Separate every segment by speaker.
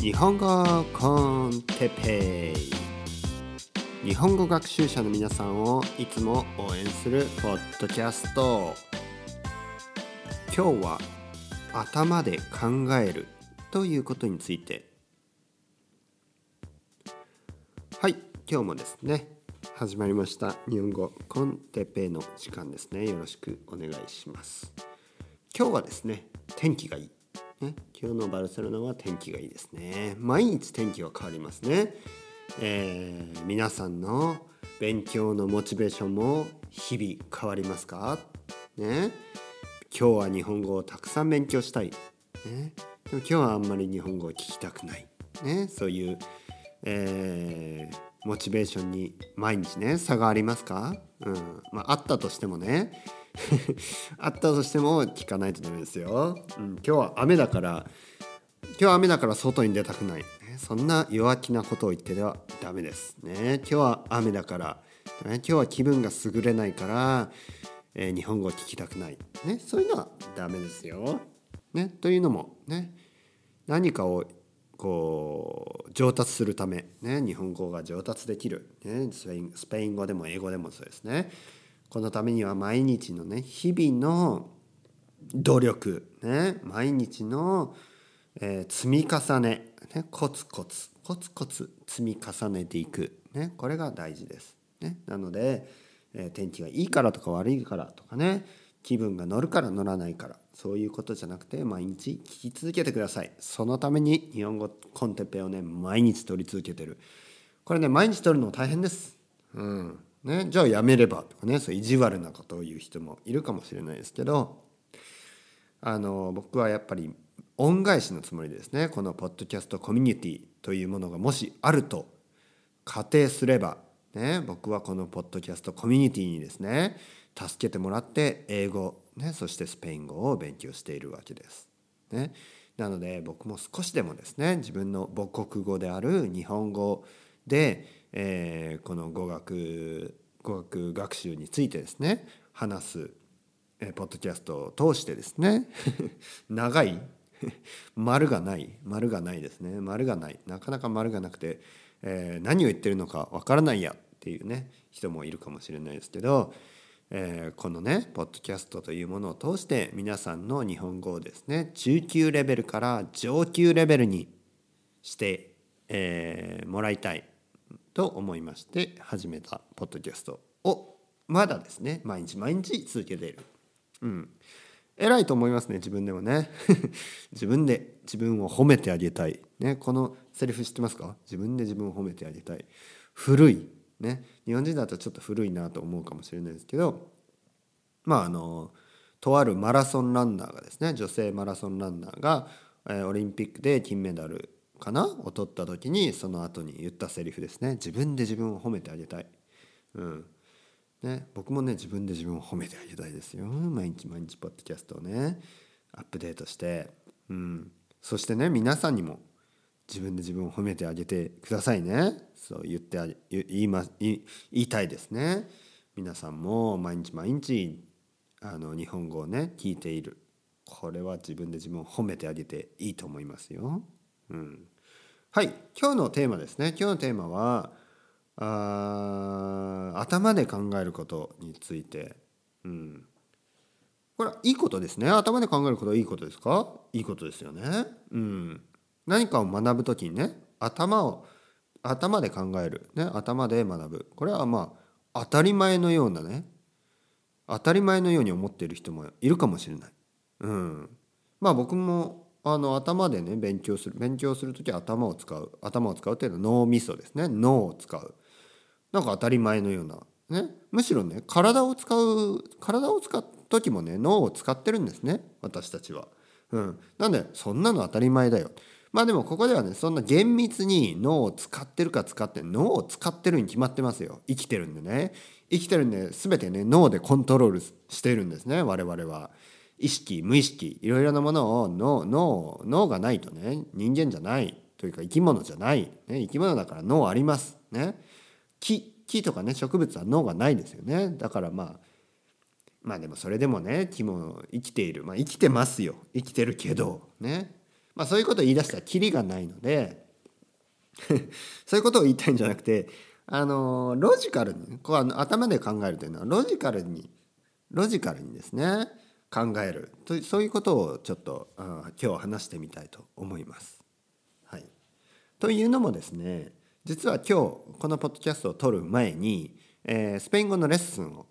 Speaker 1: 日本語コンテペイ。日本語学習者の皆さんをいつも応援するポッドキャスト。今日は頭で考えるということについて。はい今日もですね始まりました。日本語コンテペイの時間ですね。よろしくお願いします。今日はですね天気がいい。ね、今日のバルセロナは天気がいいですね。毎日天気が変わりますね、えー、皆さんの勉強のモチベーションも日々変わりますか？ね。今日は日本語をたくさん勉強したい、ね、でも今日はあんまり日本語を聞きたくない、ね、そういう、えー、モチベーションに毎日ね差がありますか、うん。まあ、あったとしてもね。あったとしても聞かないとダメですよ、うん、今日は雨だから今日は雨だから外に出たくない、そんな弱気なことを言ってではダメですね。今日は雨だから、ね、今日は気分が優れないから、えー、日本語を聞きたくない、ね、そういうのはダメですよ、ね、というのもね何かをこう上達するため、ね、日本語が上達できる、ね、スペインスペイン語でも英語でもそうですね。このためには毎日のね日々の努力、ね、毎日の、えー、積み重ね、ね、コツコツコツコツ積み重ねていく、ね、これが大事です。ね、なので、えー、天気がいいからとか悪いからとかね気分が乗るから乗らないからそういうことじゃなくて毎日聞き続けてください。そのために日本語コンテッペをね毎日取り続けてる。これね毎日取るの大変です。うん。ね、じゃあやめればとかね。そう意地悪なことを言う人もいるかもしれないですけど。あの僕はやっぱり恩返しのつもりですね。このポッドキャストコミュニティというものがもしあると仮定すれば、ね、僕はこのポッドキャストコミュニティにですね助けてもらって英語、ね、そしてスペイン語を勉強しているわけです。ね、なので僕も少しでもですね自分の母国語である日本語でえー、この語学語学学習についてですね話す、え、ポッドキャストを通してですね 長い 丸がない丸がないですね。丸がない。なかなか丸がなくて、えー、何を言ってるのかわからないやっていうね人もいるかもしれないですけど、えー、このねポッドキャストというものを通して皆さんの日本語をですね中級レベルから上級レベルにして、えー、もらいたい。と思いまして始めたポッドキャストをまだですね毎日毎日続けている。うん。偉いと思いますね自分でもね。自分で自分を褒めてあげたい、ね、このセリフ知ってますか？自分で自分を褒めてあげたい。古い、ね、日本人だとちょっと古いなと思うかもしれないですけどまああのとあるマラソンランナーがですね女性マラソンランナーが、えー、オリンピックで金メダルかな？を取った時にその後に言ったセリフですね。自分で自分を褒めてあげたい、うん。ね、僕もね自分で自分を褒めてあげたいですよ。毎日毎日ポッドキャストをねアップデートして、うん、そしてね皆さんにも自分で自分を褒めてあげてくださいね。そう言ってあ言いま言いたいですね。皆さんも毎日毎日あの日本語をね聞いている。これは自分で自分を褒めてあげていいと思いますよ。うん、はい今日のテーマですね。今日のテーマはあ頭で考えることについて、うん、これはいいことですね。頭で考えることはいいことですか？いいことですよね、うん、何かを学ぶ時にね頭を頭で考える、ね、頭で学ぶ。これはまあ当たり前のようなね当たり前のように思っている人もいるかもしれない。うん、まあ僕もあの頭でね勉強する勉強する時は頭を使う頭を使うっていうのは脳みそですね。脳を使う。なんか当たり前のような。ね。むしろね体を使う体を使う時もね脳を使ってるんですね。私たちは。うん、なんでそんなの当たり前だよ。まあでもここではねそんな厳密に脳を使ってるか使って脳を使ってるに決まってますよ。生きてるんでね。生きてるんで全てね脳でコントロールしてるんですね我々は。意識無意識いろいろなものを脳脳脳がないとね人間じゃないというか生き物じゃない、ね、生き物だから脳あります。ね、木木とかね植物は脳がないですよね。だからまあまあでもそれでもね木も生きているまあ生きてますよ。生きてるけどね。まあ、そういうことを言い出したらキリがないので そういうことを言いたいんじゃなくてあのロジカルにこう頭で考えるというのはロジカルにロジカルにですね考えるとそういうことをちょっとあ今日話してみたいと思います。はい、というのもですね実は今日このポッドキャストを撮る前に、えー、スペイン語のレッスンを、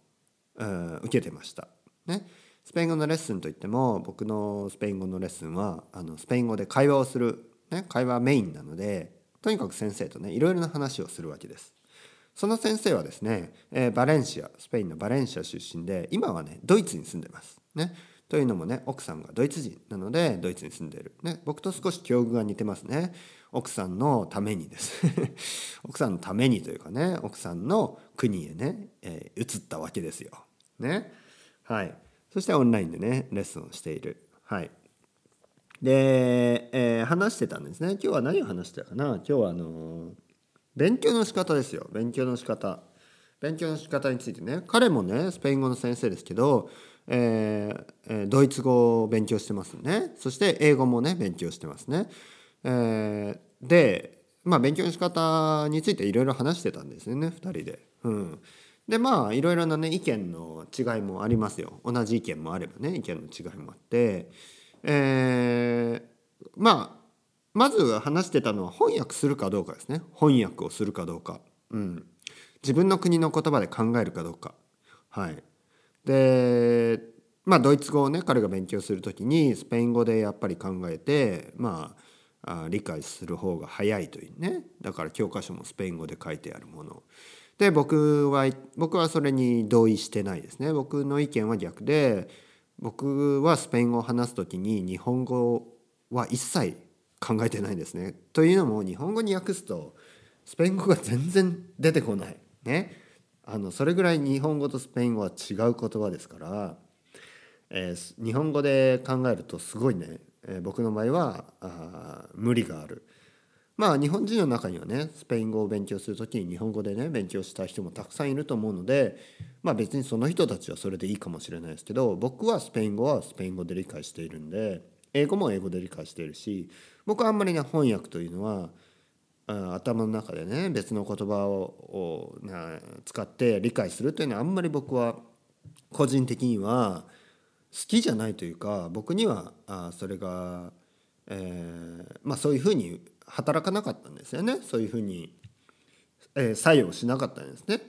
Speaker 1: 受けてました。ね、スペイン語のレッスンといっても僕のスペイン語のレッスンはあのスペイン語で会話をする、ね、会話メインなのでとにかく先生とねいろいろな話をするわけです。その先生はですね、えー、バレンシアスペインのバレンシア出身で今はねドイツに住んでます。ね、というのもね奥さんがドイツ人なのでドイツに住んでる、ね、僕と少し境遇が似てますね。奥さんのためにです。奥さんのためにというかね奥さんの国へね、えー、移ったわけですよ。ね。はい。そしてオンラインでねレッスンをしている。はい。で、えー、話してたんですね。今日は何を話してたかな？今日はあのー勉強の仕方ですよ。勉強の仕方。勉強の仕方についてね。彼もねスペイン語の先生ですけど、えー、ドイツ語を勉強してますね。そして英語もね勉強してますね、えー、でまあ勉強の仕方についていろいろ話してたんですよね2人で。うん。でまあいろいろなね意見の違いもありますよ。同じ意見もあればね意見の違いもあって。えー、まあまず話してたのは翻訳するかどうかですね。翻訳をするかどうか、うん、自分の国の言葉で考えるかどうか。はい。でまあドイツ語をね彼が勉強する時にスペイン語でやっぱり考えてまあ理解する方が早いというねだから教科書もスペイン語で書いてあるもので僕は僕はそれに同意してないですね僕の意見は逆で僕はスペイン語を話す時に日本語は一切考えてないんですね。というのも日本語に訳すとスペイン語が全然出てこない。ね。あのそれぐらい日本語とスペイン語は違う言葉ですから、えー、日本語で考えるとすごいね、えー、僕の場合はあ無理がある。まあ日本人の中にはねスペイン語を勉強する時に日本語でね勉強した人もたくさんいると思うのでまあ別にその人たちはそれでいいかもしれないですけど僕はスペイン語はスペイン語で理解しているんで英語も英語で理解しているし僕はあんまりね翻訳というのは頭の中でね別の言葉を使って理解するというのはあんまり僕は個人的には好きじゃないというか僕にはあそれが、えー、まあそういうふうに働かなかったんですよねそういうふうに、えー、作用しなかったんですね。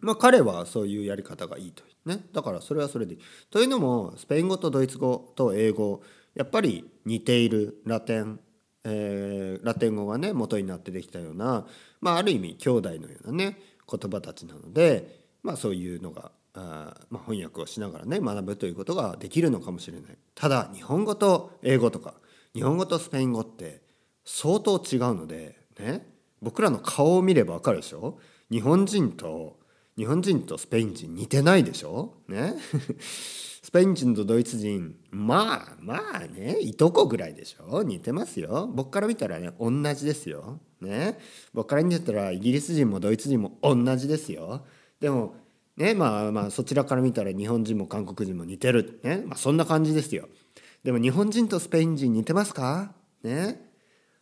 Speaker 1: まあ彼はそういうやり方がいいとねだからそれはそれでいい。というのもスペイン語とドイツ語と英語やっぱり似ているラテンえー、ラテン語がね元になってできたような、まあ、ある意味兄弟のようなね言葉たちなので、まあ、そういうのがあ、まあ、翻訳をしながらね学ぶということができるのかもしれない。ただ日本語と英語とか日本語とスペイン語って相当違うのでね僕らの顔を見れば分かるでしょ？日本人と日本人とスペイン人似てないでしょ？ね？スペイン人とドイツ人まあまあねいとこぐらいでしょ？似てますよ。僕から見たらね同じですよ。ね？僕から見たらイギリス人もドイツ人も同じですよ。でもね？まあまあそちらから見たら日本人も韓国人も似てる。ね？まあそんな感じですよ。でも日本人とスペイン人似てますか？ね？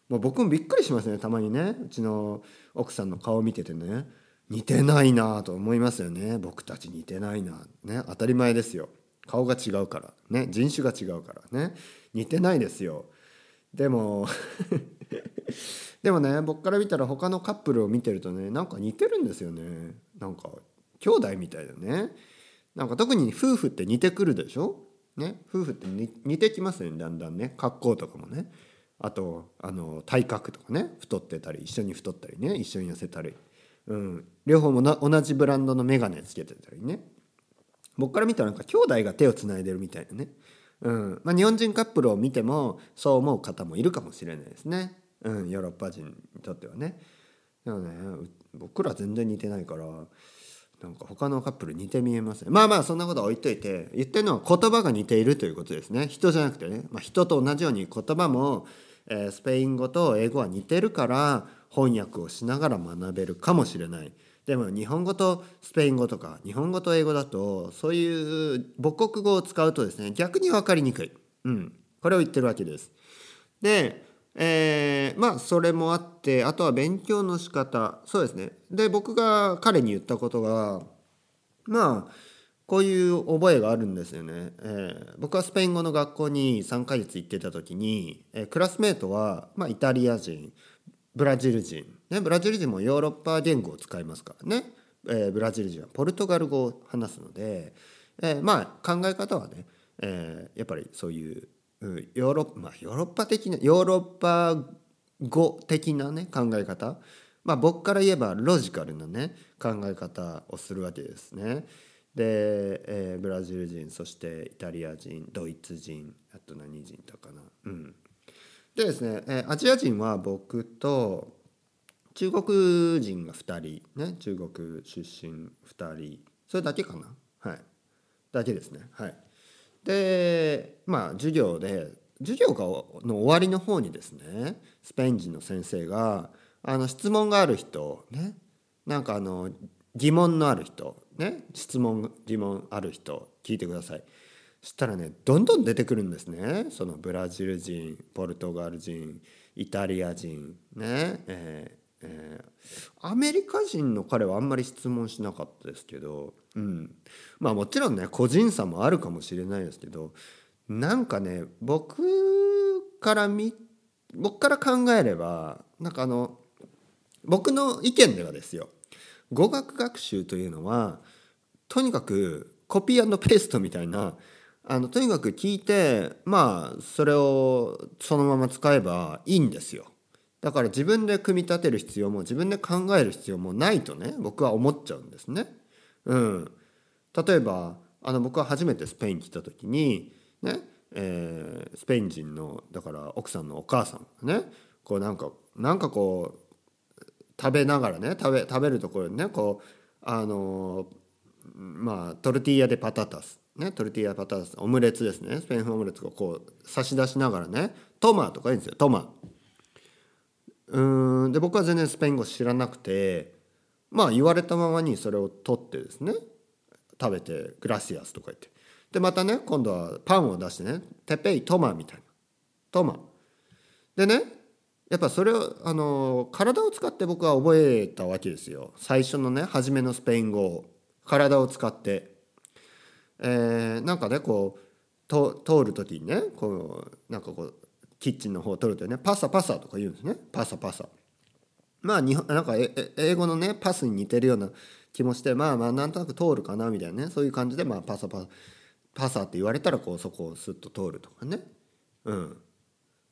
Speaker 1: もう僕もびっくりしますねたまにね。うちの奥さんの顔見ててね。似てないなと思いますよね。僕たち似てないな。ね当たり前ですよ。顔が違うから。ね人種が違うからね。似てないですよ。でも でもね僕から見たら他のカップルを見てるとねなんか似てるんですよね。なんか兄弟みたいだね。なんか特に夫婦って似てくるでしょ？ね夫婦って似てきますよねだんだんね。格好とかもね。あとあの体格とかね。太ってたり一緒に太ったりね。一緒に痩せたり、うん、両方も同じブランドの眼鏡つけてたりね。僕から見たらなんか兄弟が手をつないでるみたいなね、うん。まあ、日本人カップルを見てもそう思う方もいるかもしれないですね、うん、ヨーロッパ人にとってはね。でもね僕ら全然似てないからなんか他のカップル似て見えますねまあまあそんなことは置いといて言ってるのは言葉が似ているということですね。人じゃなくてね、まあ、人と同じように言葉も、えー、スペイン語と英語は似てるから翻訳をしながら学べるかもしれない。でも日本語とスペイン語とか日本語と英語だとそういう母国語を使うとですね逆に分かりにくい、うん、これを言ってるわけです。で、えー、まあそれもあってあとは勉強の仕方。そうですね。で僕が彼に言ったことがまあこういう覚えがあるんですよね、えー、僕はスペイン語の学校に3ヶ月行ってた時に、えー、クラスメートは、まあ、イタリア人。ブラジル人、ね、ブラジル人もヨーロッパ言語を使いますからね、えー、ブラジル人はポルトガル語を話すので、えー、まあ考え方はね、えー、やっぱりそういうヨーロッパ、まあ、ヨーロッパ的なヨーロッパ語的なね考え方まあ僕から言えばロジカルなね考え方をするわけですね。で、えー、ブラジル人そしてイタリア人ドイツ人あと何人とかな。うん、でですね、え、アジア人は僕と中国人が2人ね中国出身2人それだけかな。はい。だけですね。はい。でまあ授業で授業がの終わりの方にですねスペイン人の先生があの質問がある人ねなんかあの疑問のある人ね質問疑問ある人聞いてください。したらねどんどん出てくるんですね。そのブラジル人ポルトガル人イタリア人ね。えーえー、アメリカ人の彼はあんまり質問しなかったですけど、うん、まあもちろんね個人差もあるかもしれないですけどなんかね僕からみ僕から考えればなんかあの僕の意見ではですよ語学学習というのはとにかくコピーペーストみたいなあのとにかく聞いてまあそれをそのまま使えばいいんですよ。だから自分で組み立てる必要も自分で考える必要もないとね僕は思っちゃうんですね。うん、例えばあの僕は初めてスペイン来た時にね、えー、スペイン人のだから奥さんのお母さんがねこうなんかなんかこう食べながらね食べ食べるところにねこうあのまあトルティーヤでパタタスねトルティーヤパタタスオムレツですね。スペイン風オムレツをこう差し出しながらね。トマとか言うんですよトマ。うんで僕は全然スペイン語知らなくてまあ言われたままにそれを取ってですね。食べて「グラシアス」とか言って。でまたね今度はパンを出してね「テペイトマ」みたいな「トマ」でねやっぱそれをあの体を使って僕は覚えたわけですよ。最初のね初めのスペイン語を。体を使って、えー、なんかねこうと通る時にねこうなんかこうキッチンの方を取るとねパサパサとか言うんですね。パサパサ。まあ日本なんか英語のねパスに似てるような気もしてまあまあなんとなく通るかなみたいなねそういう感じでまあパサパサパサって言われたらこうそこをスッと通るとかね。うん。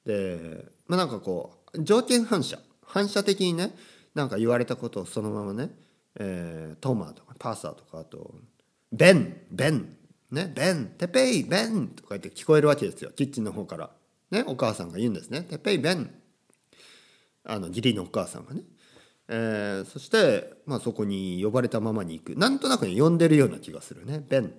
Speaker 1: でまあなんかこう条件反射。反射的にねなんか言われたことをそのままね、えー、トマとかパサとかあとベンベン。ねベンテペイベンとか言って聞こえるわけですよキッチンの方からね、お母さんが言うんですね。てっぺいべん。あの義理のお母さんがね。えー、そして、まあ、そこに呼ばれたままに行く。なんとなくね、呼んでるような気がするね。ベン。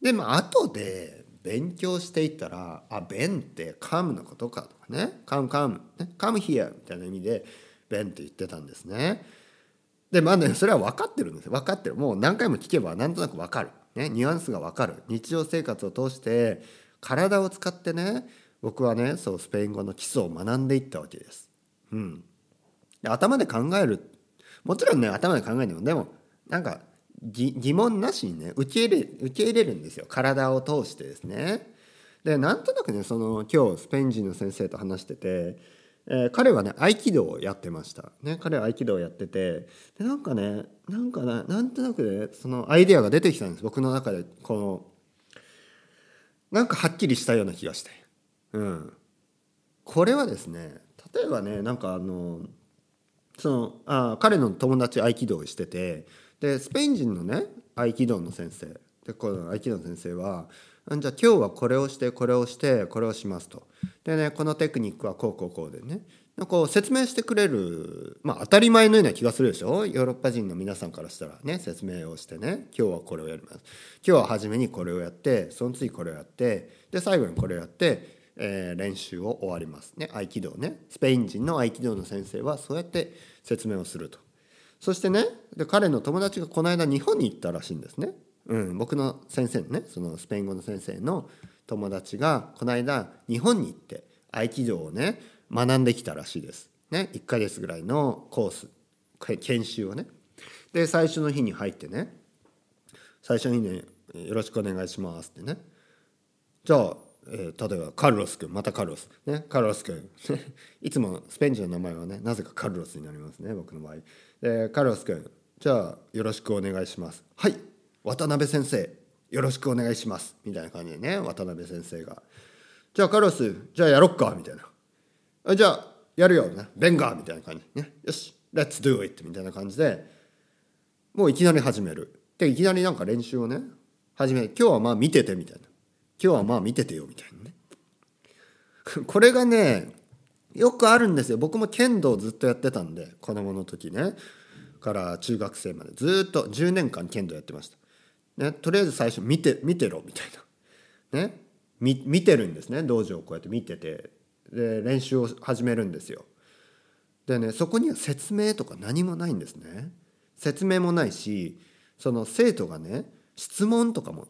Speaker 1: で、まあ、後で勉強していったら、あ、ベンってカムのことかとかね。カムカム。ね、カムヒアみたいな意味で、ベンって言ってたんですね。で、まあね、それは分かってるんですよ。分かってる。もう何回も聞けばなんとなく分かる。ね、ニュアンスが分かる。日常生活を通して、体を使ってね、僕はねそうスペイン語の基礎を学んでいったわけです。うん、で頭で考えるもちろんね頭で考えてもでもなんか疑問なしにね受け入れ受け入れるんですよ体を通してですね。でなんとなくねその今日スペイン人の先生と話してて、えー、彼はね合気道をやってました。ね、彼は合気道をやっててでなんかねなんかななんとなくねそのアイデアが出てきたんです僕の中でこのなんかはっきりしたような気がして。うん、これはですね例えばねなんかあのそのあ彼の友達合気道をしててでスペイン人のね合気道の先生でこの合気道の先生はじゃあ今日はこれをしてこれをしてこれをしますと。でねこのテクニックはこうこうこうでね。こう説明してくれるまあ当たり前のような気がするでしょ？ヨーロッパ人の皆さんからしたらね説明をしてね。今日はこれをやります。今日は初めにこれをやってその次これをやってで最後にこれをやってえー、練習を終わりますね。合気道ね。スペイン人の合気道の先生はそうやって説明をすると。そしてねで彼の友達がこの間日本に行ったらしいんですね、うん、僕の先生のねそのスペイン語の先生の友達がこの間日本に行って合気道をね学んできたらしいです。ね、1ヶ月ぐらいのコース研修をね。で最初の日に入ってね最初の日にね「よろしくお願いします」ってね。じゃあ、えー、例えばカルロス君またカルロス。ねカルロス君。いつもスペイン人の名前はねなぜかカルロスになりますね僕の場合。でカルロス君じゃあよろしくお願いします。はい。渡辺先生よろしくお願いします。みたいな感じでね渡辺先生が。じゃあカルロスじゃあやろっか。みたいな。じゃあやるよ。ねベンガー。みたいな感じね。よし。Let's do it みたいな感じで。もういきなり始める。でいきなりなんか練習をね始める今日はまあ見てて。みたいな。今日はまあ見ててよ。みたいなね。これがねよくあるんですよ。僕も剣道ずっとやってたんで子供の時ね。から中学生までずっと10年間剣道やってました、ね、とりあえず最初見て見てろみたいな。ね見見てるんですね。道場をこうやって見てて。で練習を始めるんですよ。でねそこには説明とか何もないんですね。説明もないしその生徒がね質問とかも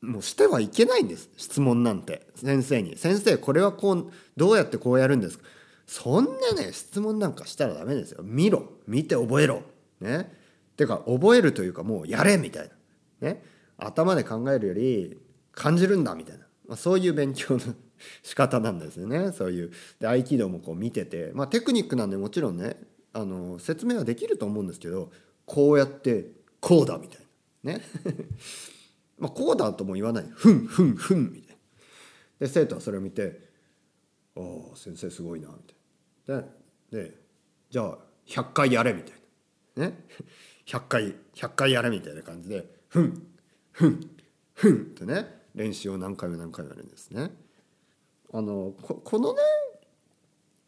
Speaker 1: もうしてはいけないんです。質問なんて。先生に「先生これはこうどうやってこうやるんですか?」そんなね質問なんかしたらダメですよ。見ろ。見て覚えろ。ね。てか覚えるというかもうやれみたいな。ね頭で考えるより感じるんだみたいな、まあ、そういう勉強の仕方なんですよね。そういう。で合気道もこう見てて、まあ、テクニックなんでもちろんねあの説明はできると思うんですけどこうやってこうだみたいな。ね。まあこうだとも言わない。ふんふんふんみたいな。で生徒はそれを見て「ああ先生すごいな」みたいな。ででじゃあ100回やれみたいな。ね。100回100回やれみたいな感じで「ふんふんふん」ってね練習を何回も何回もやるんですね。あのここのね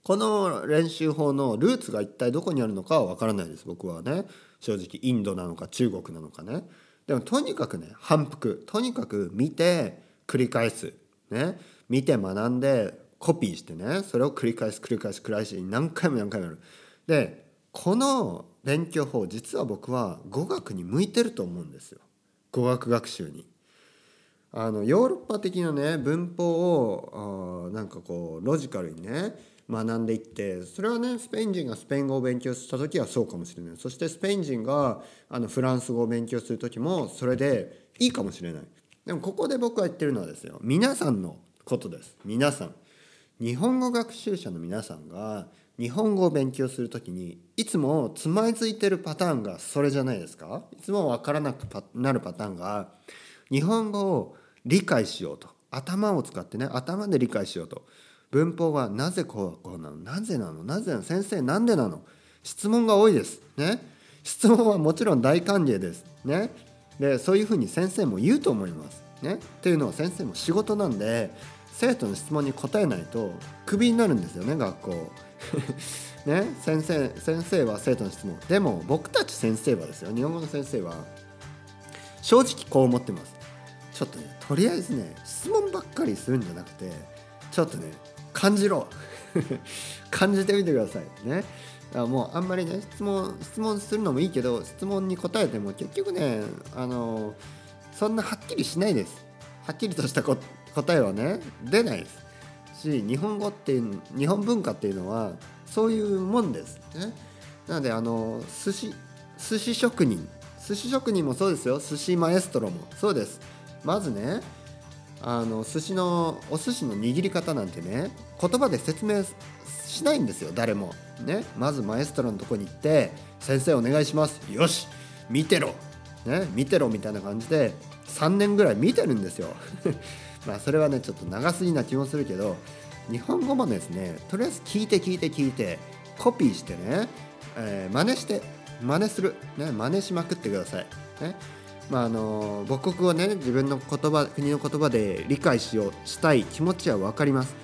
Speaker 1: この練習法のルーツが一体どこにあるのかは分からないです僕はね。正直インドなのか中国なのかね。でもとにかくね反復。とにかく見て繰り返す。ね。見て学んでコピーしてねそれを繰り返す繰り返す繰り返し何回も何回もやる。でこの勉強法実は僕は語学に向いてると思うんですよ。語学学習に。あのヨーロッパ的なね文法をなんかこうロジカルにね学んでいってそれはねスペイン人がスペイン語を勉強した時はそうかもしれない。そしてスペイン人があのフランス語を勉強する時もそれでいいかもしれない。でもここで僕が言ってるのはですよ。皆さんのことです。皆さん。日本語学習者の皆さんが日本語を勉強する時にいつもつまずいてるパターンがそれじゃないですか？いつも分からなくなるパターンが日本語を理解しようと。頭を使ってね頭で理解しようと。文法はなぜこうこうなの？なぜなの？なぜなの？先生なんでなの？質問が多いです。ね？質問はもちろん大歓迎です。ね？でそういうふうに先生も言うと思います。ね？っていうのは先生も仕事なんで生徒の質問に答えないとクビになるんですよね学校。ね先生先生は生徒の質問。でも僕たち先生はですよ。日本語の先生は正直こう思ってます。ちょっとねとりあえずね質問ばっかりするんじゃなくてちょっとね感じろ。感じてみてください。ね。あもうあんまりね質問質問するのもいいけど質問に答えても結局ねあのそんなはっきりしないです。はっきりとした答えはね出ないです。し日本語っていう日本文化っていうのはそういうもんです。ね。なのであの寿司寿司職人。寿司職人もそうですよ。寿司マエストロも。そうです。まずねあの寿司のお寿司の握り方なんてね言葉で説明しないんですよ。誰も。ね、まずマエストロのとこに行って「先生お願いします」「よし。見てろ」ね「見てろ」みたいな感じで3年ぐらい見てるんですよ。まあそれはねちょっと長すぎな気もするけど日本語もですねとりあえず聞いて聞いて聞いてコピーしてね、えー、真似して真似する、ね、真似しまくってください。ねまあ、あの母国をね自分の言葉国の言葉で理解しようしたい気持ちは分かります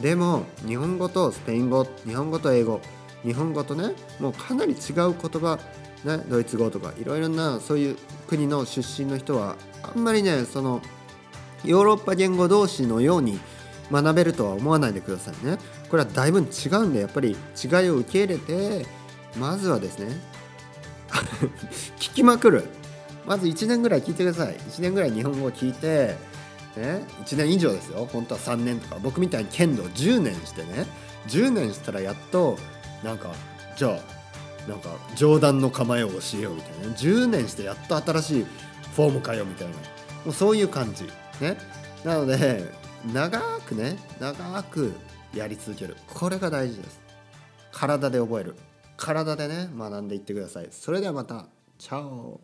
Speaker 1: でも日本語とスペイン語日本語と英語日本語とねもうかなり違う言葉、ね、ドイツ語とかいろいろなそういう国の出身の人はあんまりねそのヨーロッパ言語同士のように学べるとは思わないでくださいね。これはだいぶ違うんでやっぱり違いを受け入れてまずはですね 聞きまくる。まず1年ぐらい聞いてください。1年ぐらい日本語を聞いて、ね、1年以上ですよ。本当は3年とか。僕みたいに剣道10年してね。10年したらやっとなんかじゃあなんか上段の構えを教えようみたいな。10年してやっと新しいフォームかよみたいな。もうそういう感じ。ね。なので長くね長くやり続ける。これが大事です。体で覚える。体でね学んでいってください。それではまた。チャオ。